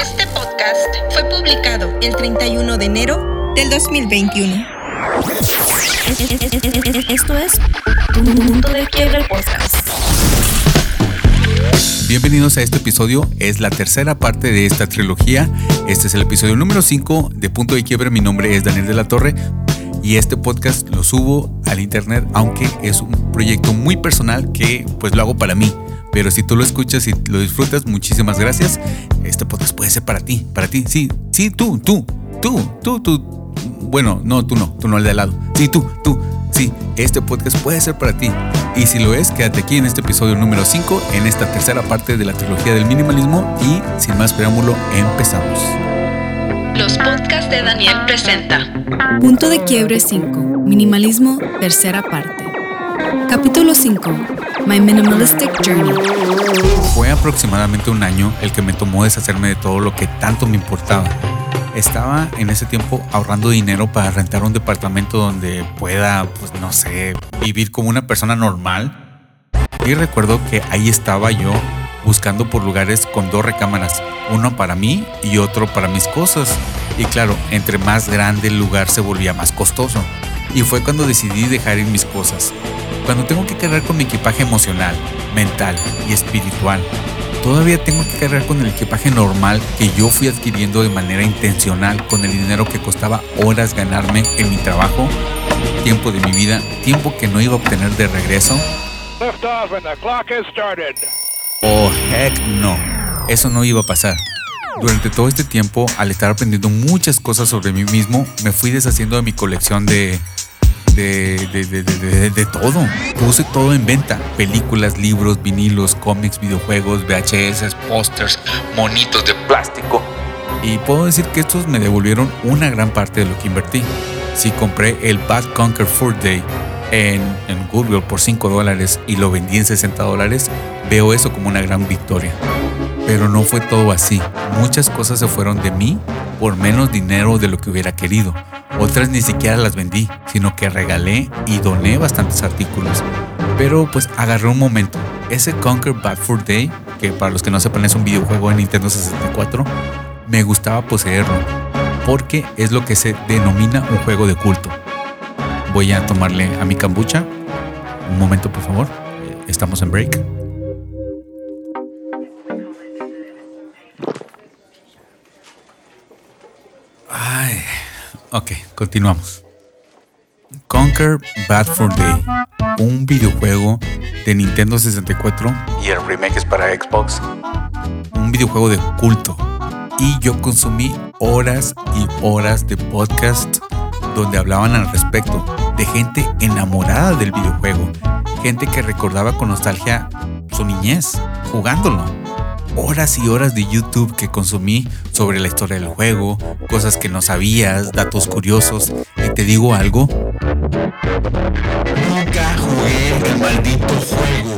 Este podcast fue publicado el 31 de enero del 2021. Esto es Punto de Quiebre Podcast. Bienvenidos a este episodio, es la tercera parte de esta trilogía. Este es el episodio número 5 de Punto de Quiebre. Mi nombre es Daniel de la Torre y este podcast lo subo al internet, aunque es un proyecto muy personal que pues lo hago para mí. Pero si tú lo escuchas y lo disfrutas, muchísimas gracias. Este podcast puede ser para ti, para ti. Sí, sí, tú, tú, tú, tú, tú. Bueno, no, tú no, tú no el de al lado. Sí, tú, tú. Sí, este podcast puede ser para ti. Y si lo es, quédate aquí en este episodio número 5, en esta tercera parte de la trilogía del minimalismo. Y sin más preámbulo, empezamos. Los podcasts de Daniel presenta. Punto de Quiebre 5. Minimalismo, tercera parte. Capítulo 5. My Minimalistic Journey. Fue aproximadamente un año el que me tomó deshacerme de todo lo que tanto me importaba. Estaba en ese tiempo ahorrando dinero para rentar un departamento donde pueda, pues no sé, vivir como una persona normal. Y recuerdo que ahí estaba yo buscando por lugares con dos recámaras, uno para mí y otro para mis cosas. Y claro, entre más grande el lugar se volvía más costoso. Y fue cuando decidí dejar ir mis cosas. Cuando tengo que cargar con mi equipaje emocional, mental y espiritual, todavía tengo que cargar con el equipaje normal que yo fui adquiriendo de manera intencional con el dinero que costaba horas ganarme en mi trabajo, tiempo de mi vida, tiempo que no iba a obtener de regreso. Oh, heck no. Eso no iba a pasar. Durante todo este tiempo, al estar aprendiendo muchas cosas sobre mí mismo, me fui deshaciendo de mi colección de de, de, de, de, todo. Puse todo en venta. Películas, libros, vinilos, cómics, videojuegos, VHS, pósters, monitos de plástico. Y puedo decir que estos me devolvieron una gran parte de lo que invertí. Si compré el Bad Conquer Fur Day en, en Goodwill por 5 dólares y lo vendí en 60 dólares, veo eso como una gran victoria. Pero no fue todo así. Muchas cosas se fueron de mí por menos dinero de lo que hubiera querido. Otras ni siquiera las vendí, sino que regalé y doné bastantes artículos. Pero pues agarré un momento. Ese Conquer Bad Fur Day, que para los que no sepan es un videojuego de Nintendo 64, me gustaba poseerlo, porque es lo que se denomina un juego de culto. Voy a tomarle a mi kombucha. Un momento, por favor. Estamos en break. Ok, continuamos. Conquer Bad for Day, un videojuego de Nintendo 64 y el remake es para Xbox. Un videojuego de culto. Y yo consumí horas y horas de podcast donde hablaban al respecto, de gente enamorada del videojuego, gente que recordaba con nostalgia su niñez jugándolo horas y horas de YouTube que consumí sobre la historia del juego, cosas que no sabías, datos curiosos. Y te digo algo. Nunca jugué el maldito juego.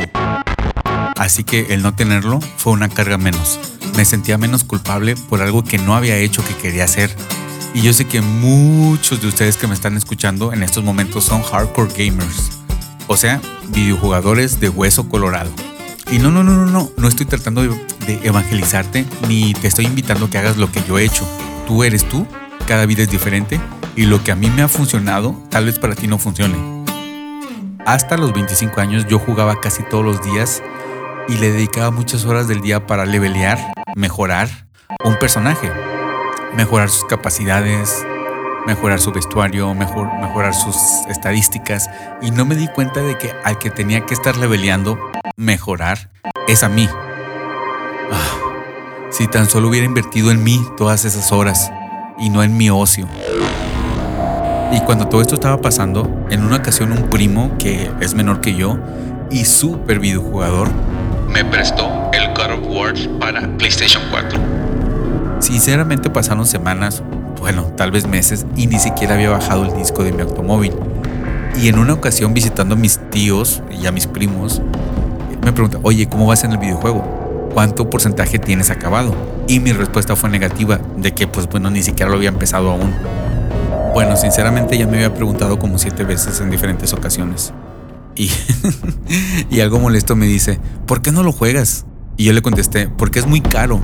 Así que el no tenerlo fue una carga menos. Me sentía menos culpable por algo que no había hecho que quería hacer. Y yo sé que muchos de ustedes que me están escuchando en estos momentos son hardcore gamers. O sea, videojugadores de hueso colorado. Y no, no, no, no, no, no estoy tratando de, evangelizarte ni te estoy invitando a que hagas lo que yo he hecho. Tú eres tú, cada vida es diferente y lo que a mí me ha funcionado tal vez para ti no funcione. Hasta los 25 años yo jugaba casi todos los días y le dedicaba muchas horas del día para levelear, mejorar un personaje, mejorar sus capacidades, mejorar su vestuario, mejor, mejorar sus estadísticas y no me di cuenta de que al que tenía que estar leveleando, mejorar, es a mí. Ah, si tan solo hubiera invertido en mí todas esas horas y no en mi ocio. Y cuando todo esto estaba pasando, en una ocasión un primo que es menor que yo y súper videojugador me prestó el God of War para PlayStation 4. Sinceramente pasaron semanas, bueno, tal vez meses, y ni siquiera había bajado el disco de mi automóvil. Y en una ocasión visitando a mis tíos y a mis primos, me pregunta, oye, ¿cómo vas en el videojuego? ¿Cuánto porcentaje tienes acabado? Y mi respuesta fue negativa, de que pues bueno, ni siquiera lo había empezado aún. Bueno, sinceramente ya me había preguntado como siete veces en diferentes ocasiones. Y, y algo molesto me dice, ¿por qué no lo juegas? Y yo le contesté, porque es muy caro.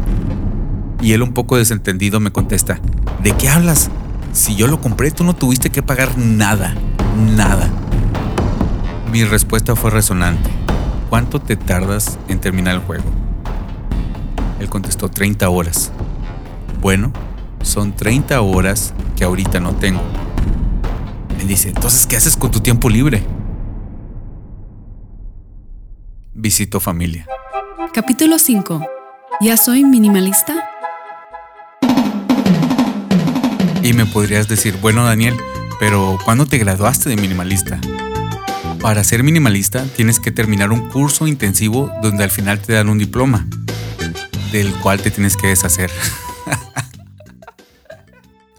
Y él un poco desentendido me contesta, ¿de qué hablas? Si yo lo compré, tú no tuviste que pagar nada, nada. Mi respuesta fue resonante. ¿Cuánto te tardas en terminar el juego? Él contestó 30 horas. Bueno, son 30 horas que ahorita no tengo. Él dice, entonces, ¿qué haces con tu tiempo libre? Visito familia. Capítulo 5. ¿Ya soy minimalista? Y me podrías decir, bueno Daniel, pero ¿cuándo te graduaste de minimalista? Para ser minimalista tienes que terminar un curso intensivo donde al final te dan un diploma, del cual te tienes que deshacer.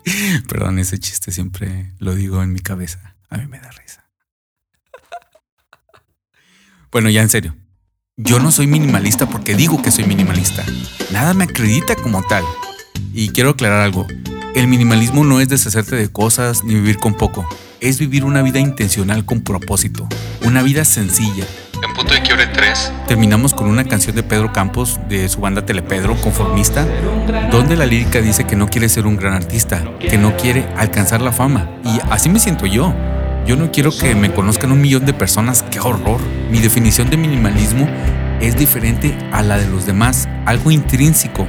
Perdón, ese chiste siempre lo digo en mi cabeza. A mí me da risa. Bueno, ya en serio. Yo no soy minimalista porque digo que soy minimalista. Nada me acredita como tal. Y quiero aclarar algo. El minimalismo no es deshacerte de cosas ni vivir con poco. Es vivir una vida intencional con propósito. Una vida sencilla. En punto de quiebre 3 terminamos con una canción de Pedro Campos de su banda Telepedro, conformista, donde la lírica dice que no quiere ser un gran artista, que no quiere alcanzar la fama. Y así me siento yo. Yo no quiero que me conozcan un millón de personas, qué horror. Mi definición de minimalismo es diferente a la de los demás, algo intrínseco.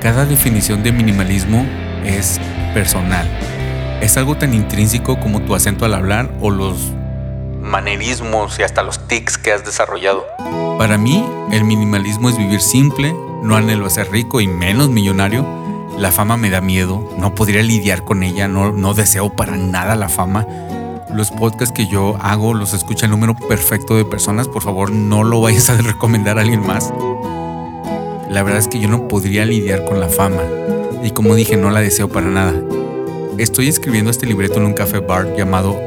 Cada definición de minimalismo es personal. Es algo tan intrínseco como tu acento al hablar o los manerismos y hasta los tics que has desarrollado. Para mí, el minimalismo es vivir simple, no anhelo a ser rico y menos millonario. La fama me da miedo, no podría lidiar con ella, no, no deseo para nada la fama los podcasts que yo hago los escucha el número perfecto de personas. Por favor, no lo vayas a recomendar a alguien más. La verdad es que yo no podría lidiar con la fama. Y como dije, no la deseo para nada. Estoy escribiendo este libreto en un café bar llamado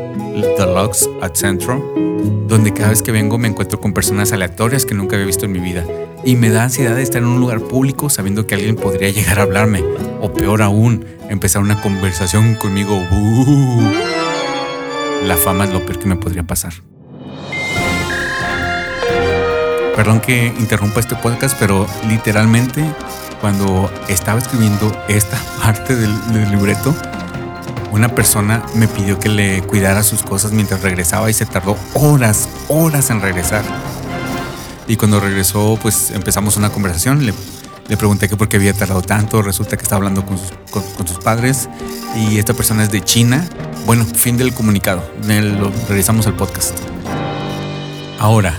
The Lux at Centro, donde cada vez que vengo me encuentro con personas aleatorias que nunca había visto en mi vida. Y me da ansiedad de estar en un lugar público sabiendo que alguien podría llegar a hablarme. O peor aún, empezar una conversación conmigo. Uh la fama es lo peor que me podría pasar. Perdón que interrumpa este podcast, pero literalmente cuando estaba escribiendo esta parte del, libreto, una persona me pidió que le cuidara sus cosas mientras regresaba y se tardó horas, horas en regresar. Y cuando regresó, pues empezamos una conversación. Le, pregunté que por qué había tardado tanto. Resulta que estaba hablando con sus, padres. Y esta persona es de China bueno, fin del comunicado. Lo, realizamos el podcast. Ahora,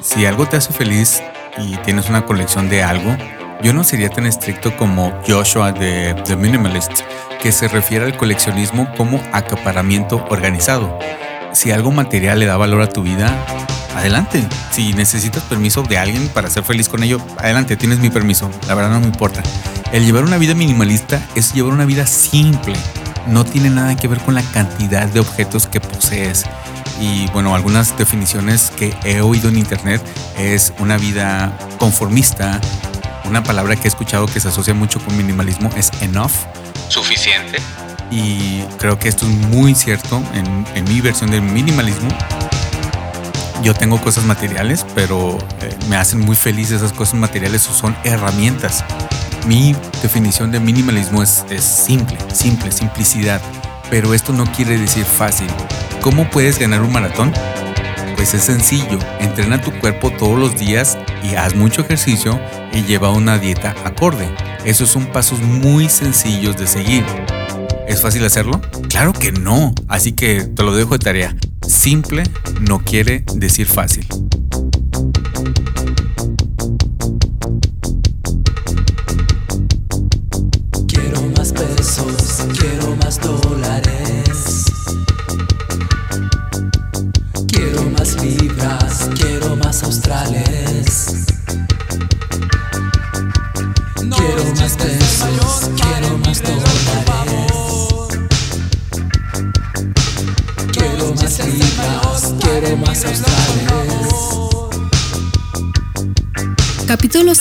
si algo te hace feliz y tienes una colección de algo, yo no sería tan estricto como Joshua de The Minimalist, que se refiere al coleccionismo como acaparamiento organizado. Si algo material le da valor a tu vida, adelante. Si necesitas permiso de alguien para ser feliz con ello, adelante, tienes mi permiso. La verdad no me importa. El llevar una vida minimalista es llevar una vida simple, no tiene nada que ver con la cantidad de objetos que posees. Y bueno, algunas definiciones que he oído en internet es una vida conformista. Una palabra que he escuchado que se asocia mucho con minimalismo es enough, suficiente. Y creo que esto es muy cierto en, mi versión del minimalismo. Yo tengo cosas materiales, pero eh, me hacen muy feliz esas cosas materiales, son herramientas mi definición de minimalismo es, simple, simple, simplicidad. Pero esto no quiere decir fácil. ¿Cómo puedes ganar un maratón? Pues es sencillo, entrena tu cuerpo todos los días y haz mucho ejercicio y lleva una dieta acorde. Esos son pasos muy sencillos de seguir. ¿Es fácil hacerlo? Claro que no, así que te lo dejo de tarea. Simple no quiere decir fácil.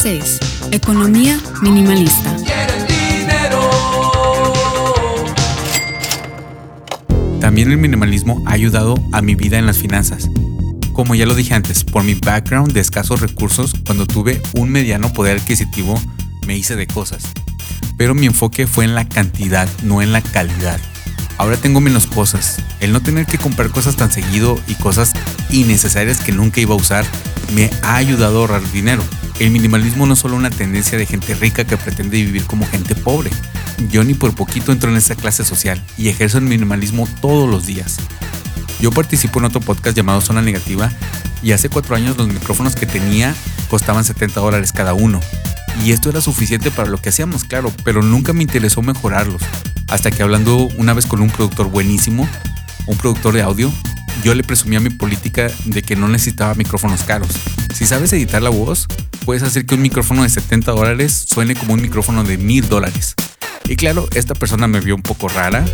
6. Economía minimalista. También el minimalismo ha ayudado a mi vida en las finanzas. Como ya lo dije antes, por mi background de escasos recursos, cuando tuve un mediano poder adquisitivo, me hice de cosas. pero mi enfoque fue en la cantidad, no en la calidad. Ahora tengo menos cosas. El no tener que comprar cosas tan seguido y cosas innecesarias que nunca iba a usar me ha ayudado a ahorrar dinero. El minimalismo no es solo una tendencia de gente rica que pretende vivir como gente pobre. Yo ni por poquito entro en esa clase social y ejerzo el minimalismo todos los días. Yo participo en otro podcast llamado Zona Negativa y hace cuatro años los micrófonos que tenía costaban 70 dólares cada uno. Y esto era suficiente para lo que hacíamos, claro, pero nunca me interesó mejorarlos. Hasta que hablando una vez con un productor buenísimo, un productor de audio, yo le presumía mi política de que no necesitaba micrófonos caros. Si sabes editar la voz, puedes hacer que un micrófono de 70 dólares suene como un micrófono de 1000 dólares. Y claro, esta persona me vio un poco rara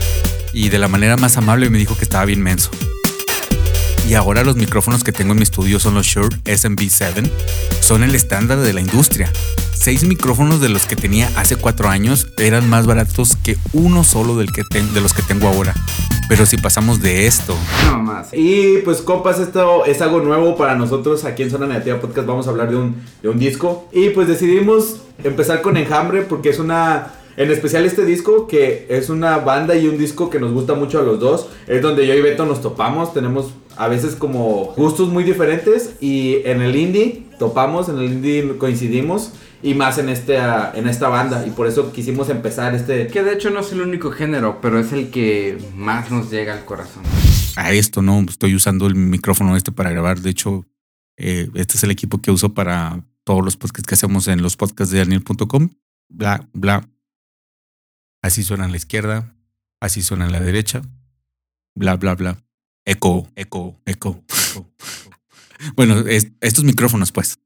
y de la manera más amable me dijo que estaba bien menso. Y ahora los micrófonos que tengo en mi estudio son los Shure SMB7. Son el estándar de la industria. Seis micrófonos de los que tenía hace cuatro años eran más baratos que uno solo del que de los que tengo ahora. Pero si pasamos de esto. No más. Y pues compas, esto es algo nuevo para nosotros aquí en Zona Negativa Podcast. Vamos a hablar de un, de un disco. Y pues decidimos empezar con Enjambre porque es una en especial este disco, que es una banda y un disco que nos gusta mucho a los dos. Es donde yo y Beto nos topamos. Tenemos a veces como gustos muy diferentes. Y en el indie topamos, en el indie coincidimos. Y más en, este, en esta banda. Y por eso quisimos empezar este... Que de hecho no es el único género, pero es el que más nos llega al corazón. A esto, ¿no? Estoy usando el micrófono este para grabar. De hecho, eh, este es el equipo que uso para todos los podcasts que hacemos en los podcasts de Daniel.com. Bla, bla, Así suena en la izquierda, así suena en la derecha, bla, bla, bla. Eco, eco, eco. bueno, estos micrófonos, pues.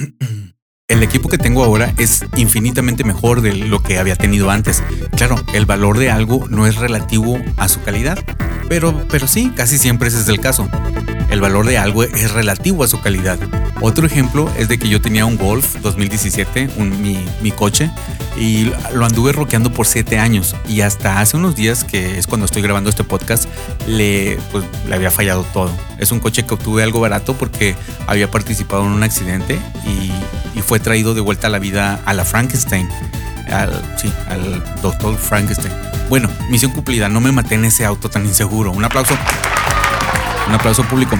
嗯 嗯 El equipo que tengo ahora es infinitamente mejor de lo que había tenido antes. Claro, el valor de algo no es relativo a su calidad, pero, pero sí, casi siempre ese es el caso. El valor de algo es relativo a su calidad. Otro ejemplo es de que yo tenía un Golf 2017, mi, mi, coche, y lo anduve roqueando por 7 años. Y hasta hace unos días, que es cuando estoy grabando este podcast, le, pues, le había fallado todo. Es un coche que obtuve algo barato porque había participado en un accidente y y fue traído de vuelta a la vida a la Frankenstein. Al, sí, al doctor Frankenstein. Bueno, misión cumplida, no me maté en ese auto tan inseguro. Un aplauso. Un aplauso público.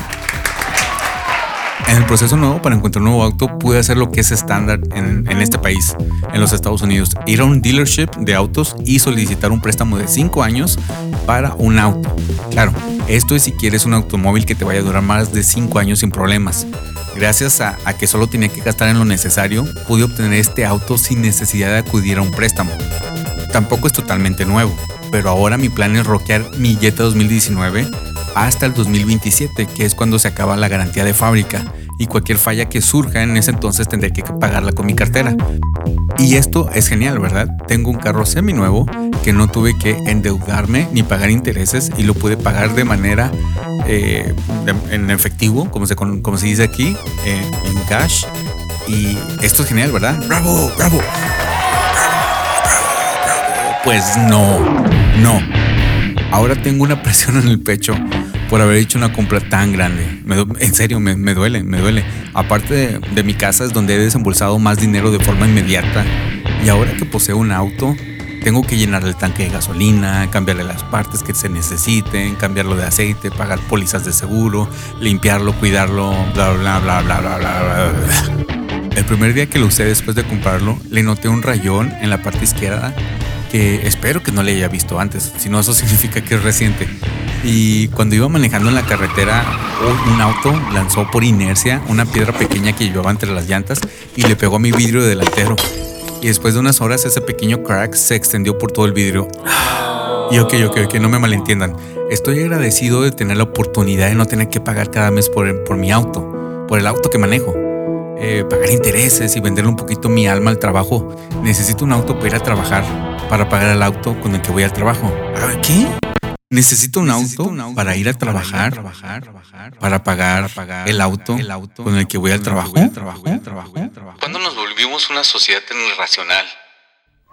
En el proceso nuevo para encontrar un nuevo auto pude hacer lo que es estándar en, este país, en los Estados Unidos. Ir a un dealership de autos y solicitar un préstamo de 5 años para un auto. Claro, esto es si quieres un automóvil que te vaya a durar más de 5 años sin problemas. Gracias a, que solo tenía que gastar en lo necesario, pude obtener este auto sin necesidad de acudir a un préstamo. Tampoco es totalmente nuevo, pero ahora mi plan es rockear mi Jetta 2019 hasta el 2027, que es cuando se acaba la garantía de fábrica y cualquier falla que surja en ese entonces tendré que pagarla con mi cartera. Y esto es genial, ¿verdad? Tengo un carro semi nuevo que no tuve que endeudarme ni pagar intereses y lo pude pagar de manera eh, en efectivo, como se, como se dice aquí, eh, en cash. Y esto es genial, ¿verdad? ¡Bravo! ¡Bravo! Pues no, no. Ahora tengo una presión en el pecho por haber hecho una compra tan grande. en serio, me, duele, me duele. Aparte de, mi casa es donde he desembolsado más dinero de forma inmediata. Y ahora que poseo un auto, tengo que llenar el tanque de gasolina, cambiarle las partes que se necesiten, cambiarlo de aceite, pagar pólizas de seguro, limpiarlo, cuidarlo, bla, bla, bla, bla, bla, bla, bla. El primer día que lo usé después de comprarlo, le noté un rayón en la parte izquierda que espero que no le haya visto antes, si no eso significa que es reciente. Y cuando iba manejando en la carretera, un auto lanzó por inercia una piedra pequeña que llevaba entre las llantas y le pegó a mi vidrio delantero. Y después de unas horas ese pequeño crack se extendió por todo el vidrio. Y ok, ok, ok, no me malentiendan. Estoy agradecido de tener la oportunidad de no tener que pagar cada mes por, por mi auto, por el auto que manejo. Eh, pagar intereses y venderle un poquito mi alma al trabajo. Necesito un auto para ir a trabajar, para pagar el auto con el que voy al trabajo. ¿Qué? Necesito un, auto, para ir a trabajar, para pagar, el, auto con el que voy al trabajo. ¿Cuándo nos volvimos una sociedad tan irracional?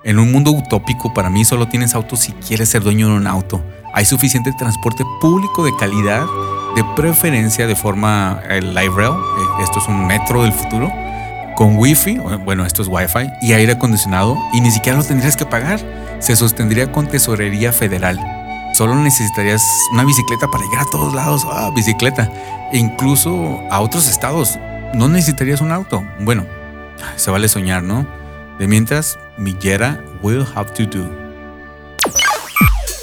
En un mundo utópico, para mí solo tienes auto si quieres ser dueño de un auto. Hay suficiente transporte público de calidad, de preferencia de forma el light rail. Eh, esto es un metro del futuro con wifi, bueno, esto es wifi, y aire acondicionado, y ni siquiera lo tendrías que pagar. Se sostendría con tesorería federal. Solo necesitarías una bicicleta para llegar a todos lados. Ah, bicicleta. E incluso a otros estados. No necesitarías un auto. Bueno, se vale soñar, ¿no? De mientras, Millera will have to do.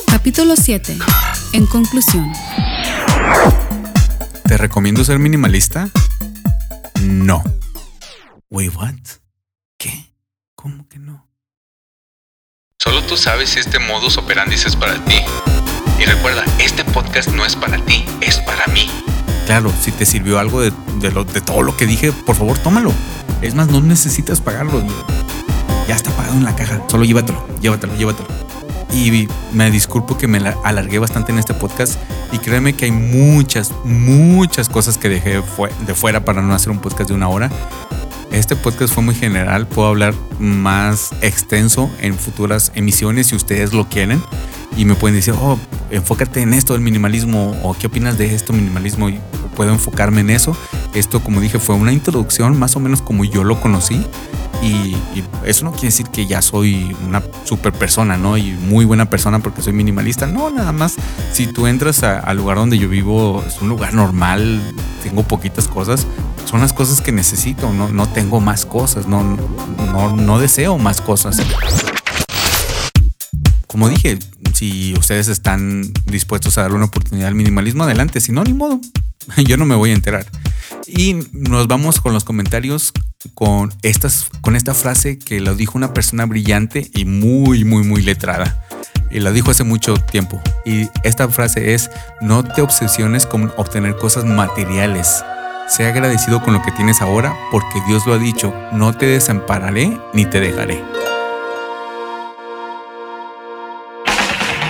Capítulo 7. En conclusión. ¿Te recomiendo ser minimalista? No. Wait, what? ¿Qué? ¿Cómo que no? Solo tú sabes si este modus operandi es para ti. Y recuerda, este podcast no es para ti, es para mí. Claro, si te sirvió algo de, de todo lo que dije, por favor, tómalo. Es más, no necesitas pagarlo. Ya está pagado en la caja. Solo llévatelo, llévatelo, llévatelo. Y me disculpo que me alargué bastante en este podcast. Y créeme que hay muchas, muchas cosas que dejé de fuera para no hacer un podcast de una hora. Este podcast fue muy general. Puedo hablar más extenso en futuras emisiones si ustedes lo quieren. Y me pueden decir, oh, enfócate en esto del minimalismo. O qué opinas de esto minimalismo. Y puedo enfocarme en eso. Esto, como dije, fue una introducción más o menos como yo lo conocí. Y, eso no quiere decir que ya soy una super persona, ¿no? Y muy buena persona porque soy minimalista. No, nada más. Si tú entras al lugar donde yo vivo, es un lugar normal, tengo poquitas cosas. Son las cosas que necesito, no, no tengo más cosas, no, no, no deseo más cosas. Como dije, si ustedes están dispuestos a darle una oportunidad al minimalismo, adelante. Si no, ni modo. Yo no me voy a enterar. Y nos vamos con los comentarios con, estas, con esta frase que lo dijo una persona brillante y muy, muy, muy letrada. Y lo dijo hace mucho tiempo. Y esta frase es, no te obsesiones con obtener cosas materiales. Sea agradecido con lo que tienes ahora porque Dios lo ha dicho, no te desampararé ni te dejaré.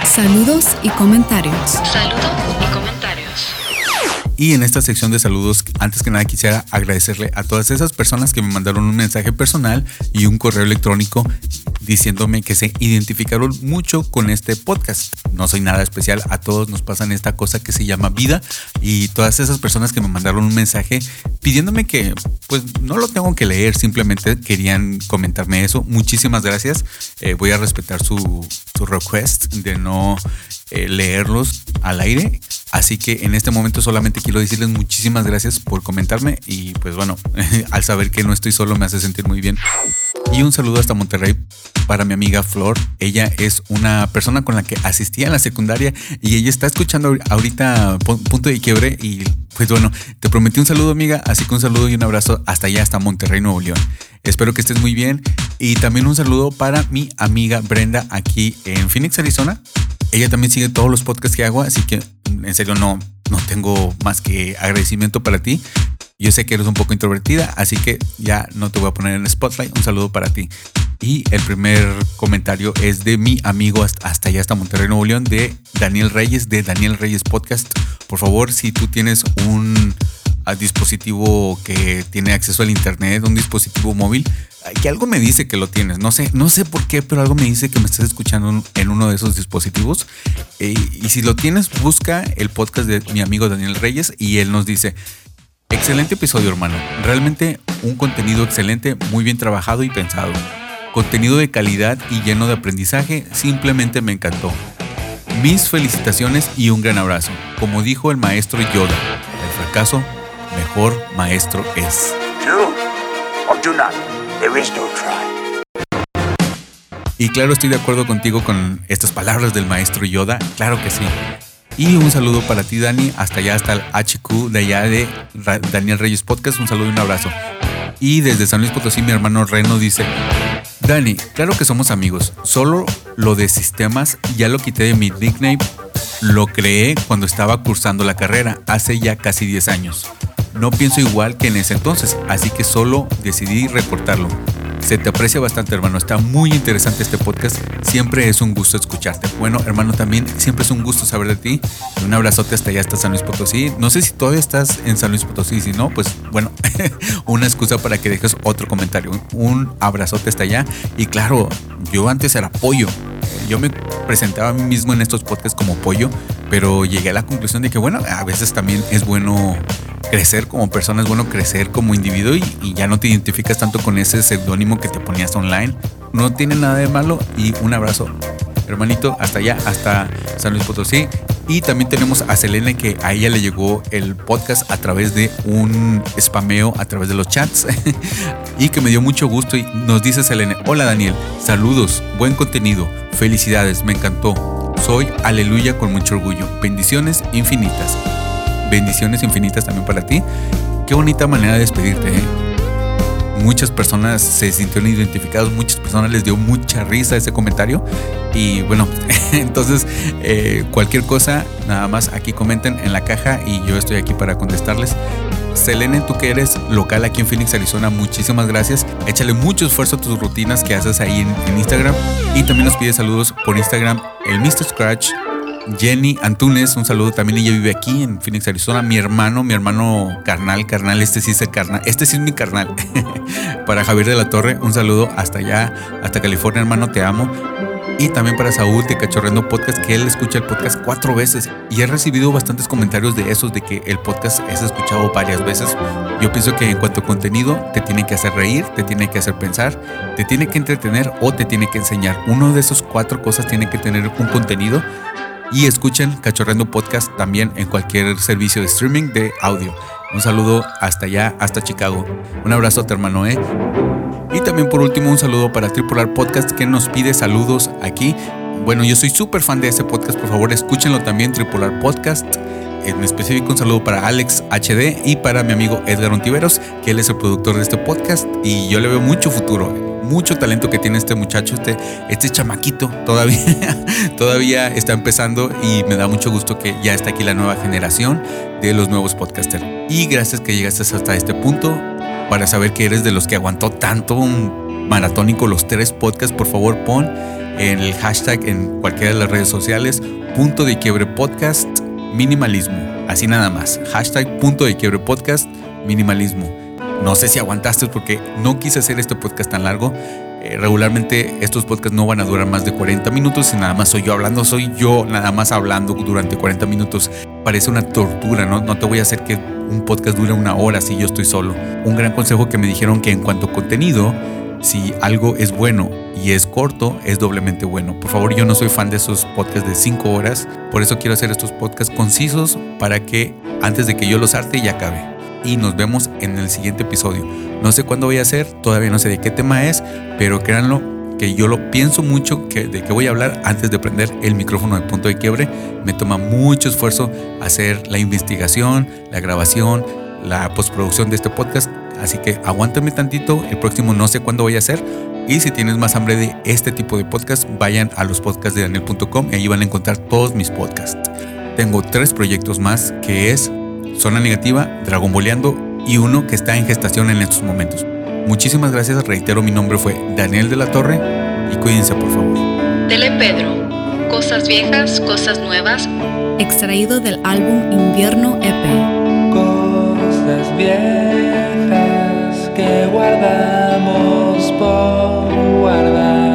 Saludos y comentarios. Saludos y comentarios. Y en esta sección de saludos, antes que nada quisiera agradecerle a todas esas personas que me mandaron un mensaje personal y un correo electrónico diciéndome que se identificaron mucho con este podcast. No soy nada especial, a todos nos pasan esta cosa que se llama vida y todas esas personas que me mandaron un mensaje pidiéndome que pues no lo tengo que leer, simplemente querían comentarme eso. Muchísimas gracias. Eh, voy a respetar su, su request de no eh, leerlos al aire. Así que en este momento solamente quiero decirles muchísimas gracias por comentarme y pues bueno, al saber que no estoy solo me hace sentir muy bien. Y un saludo hasta Monterrey para mi amiga Flor. Ella es una persona con la que asistía en la secundaria y ella está escuchando ahorita punto de quiebre y pues bueno, te prometí un saludo amiga, así que un saludo y un abrazo hasta allá, hasta Monterrey, Nuevo León. Espero que estés muy bien y también un saludo para mi amiga Brenda aquí en Phoenix, Arizona. Ella también sigue todos los podcasts que hago, así que en serio no, no tengo más que agradecimiento para ti. Yo sé que eres un poco introvertida, así que ya no te voy a poner en spotlight. Un saludo para ti. Y el primer comentario es de mi amigo hasta allá, hasta Monterrey, Nuevo León, de Daniel Reyes, de Daniel Reyes Podcast. Por favor, si tú tienes un dispositivo que tiene acceso al internet, un dispositivo móvil, que algo me dice que lo tienes. No sé, no sé por qué, pero algo me dice que me estás escuchando en uno de esos dispositivos. Eh, y si lo tienes, busca el podcast de mi amigo Daniel Reyes y él nos dice, excelente episodio hermano, realmente un contenido excelente, muy bien trabajado y pensado. Contenido de calidad y lleno de aprendizaje, simplemente me encantó. Mis felicitaciones y un gran abrazo. Como dijo el maestro Yoda, el fracaso mejor maestro es. Y claro, estoy de acuerdo contigo con estas palabras del maestro Yoda, claro que sí. Y un saludo para ti, Dani, hasta allá, hasta el HQ de allá de Daniel Reyes Podcast, un saludo y un abrazo. Y desde San Luis Potosí, mi hermano Reno dice, Dani, claro que somos amigos, solo lo de sistemas ya lo quité de mi nickname, lo creé cuando estaba cursando la carrera, hace ya casi 10 años. No pienso igual que en ese entonces, así que solo decidí reportarlo. Se te aprecia bastante, hermano. Está muy interesante este podcast. Siempre es un gusto escucharte. Bueno, hermano, también siempre es un gusto saber de ti. Un abrazote hasta allá, hasta San Luis Potosí. No sé si todavía estás en San Luis Potosí. Si no, pues bueno, una excusa para que dejes otro comentario. Un abrazote hasta allá. Y claro, yo antes era pollo. Yo me presentaba a mí mismo en estos podcasts como pollo pero llegué a la conclusión de que, bueno, a veces también es bueno crecer como persona, es bueno crecer como individuo y, ya no te identificas tanto con ese seudónimo que te ponías online. No tiene nada de malo y un abrazo, hermanito, hasta allá, hasta San Luis Potosí. Y también tenemos a Selene que a ella le llegó el podcast a través de un spameo a través de los chats y que me dio mucho gusto y nos dice Selene, hola Daniel, saludos, buen contenido, felicidades, me encantó. Soy aleluya con mucho orgullo. Bendiciones infinitas. Bendiciones infinitas también para ti. Qué bonita manera de despedirte. ¿eh? Muchas personas se sintieron identificadas, muchas personas les dio mucha risa ese comentario. Y bueno, entonces eh, cualquier cosa, nada más aquí comenten en la caja y yo estoy aquí para contestarles. Selene, tú que eres local aquí en Phoenix, Arizona, muchísimas gracias. Échale mucho esfuerzo a tus rutinas que haces ahí en, Instagram. Y también nos pide saludos por Instagram el Mr. Scratch, Jenny Antunes, un saludo también, ella vive aquí en Phoenix, Arizona. Mi hermano, mi hermano carnal, carnal, este sí es el carnal, este sí es mi carnal. para Javier de la Torre, un saludo hasta allá, hasta California, hermano, te amo. Y también para Saúl de Cachorrendo Podcast, que él escucha el podcast cuatro veces. Y he recibido bastantes comentarios de esos, de que el podcast es escuchado varias veces. Yo pienso que en cuanto a contenido, te tiene que hacer reír, te tiene que hacer pensar, te tiene que entretener o te tiene que enseñar. Uno de esos cuatro cosas tiene que tener un contenido y escuchen Cachorrendo Podcast también en cualquier servicio de streaming de audio. Un saludo hasta allá, hasta Chicago. Un abrazo a tu hermano, ¿eh? Y también por último un saludo para Tripolar Podcast que nos pide saludos aquí. Bueno, yo soy súper fan de ese podcast, por favor escúchenlo también, Tripolar Podcast. En específico un saludo para Alex HD y para mi amigo Edgar Ontiveros, que él es el productor de este podcast y yo le veo mucho futuro mucho talento que tiene este muchacho, este, este chamaquito todavía, todavía está empezando y me da mucho gusto que ya está aquí la nueva generación de los nuevos podcasters. Y gracias que llegaste hasta este punto para saber que eres de los que aguantó tanto un maratónico los tres podcasts, por favor pon en el hashtag en cualquiera de las redes sociales punto de quiebre podcast minimalismo. Así nada más. Hashtag punto de quiebre podcast minimalismo. No sé si aguantaste porque no quise hacer este podcast tan largo. Eh, regularmente estos podcasts no van a durar más de 40 minutos y nada más soy yo hablando, soy yo nada más hablando durante 40 minutos. Parece una tortura, ¿no? No te voy a hacer que un podcast dure una hora si yo estoy solo. Un gran consejo que me dijeron que en cuanto a contenido, si algo es bueno y es corto, es doblemente bueno. Por favor, yo no soy fan de esos podcasts de 5 horas, por eso quiero hacer estos podcasts concisos para que antes de que yo los arte ya acabe y nos vemos en el siguiente episodio. No sé cuándo voy a hacer, todavía no sé de qué tema es, pero créanlo que yo lo pienso mucho que, de qué voy a hablar antes de prender el micrófono de punto de quiebre. Me toma mucho esfuerzo hacer la investigación, la grabación, la postproducción de este podcast. Así que aguántame tantito, el próximo no sé cuándo voy a hacer. Y si tienes más hambre de este tipo de podcast, vayan a los podcasts de daniel.com y ahí van a encontrar todos mis podcasts. Tengo tres proyectos más que es Zona Negativa, Dragon Boleando y uno que está en gestación en estos momentos. Muchísimas gracias, reitero, mi nombre fue Daniel de la Torre y cuídense por favor. Tele Pedro. Cosas viejas, cosas nuevas. Extraído del álbum Invierno EP. Cosas viejas que guardamos por guardar,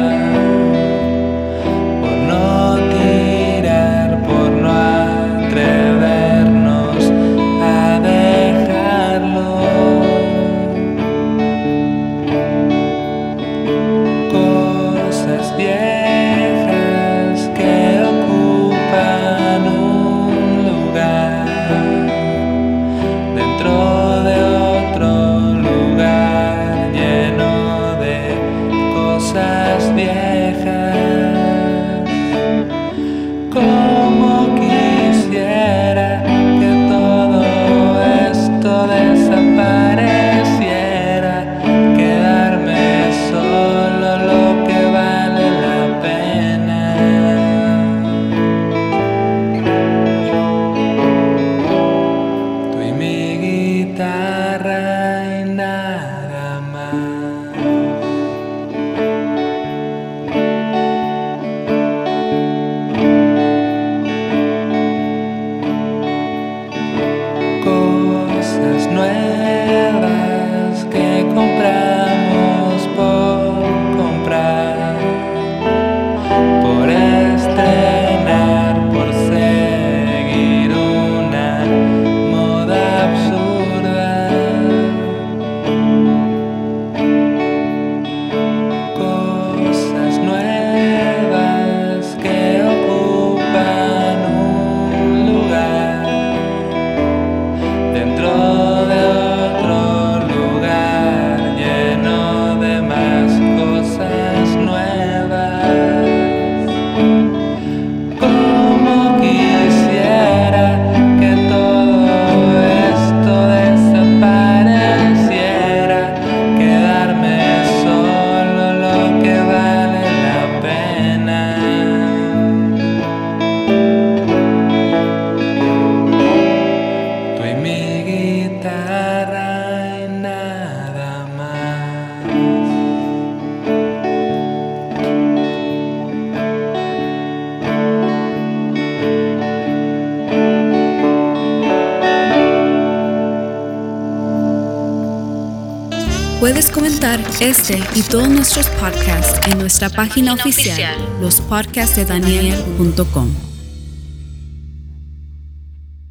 este y todos nuestros podcasts en nuestra página oficial, lospodcastdedaniel.com.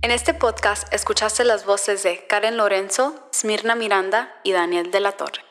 En este podcast escuchaste las voces de Karen Lorenzo, Smirna Miranda y Daniel de la Torre.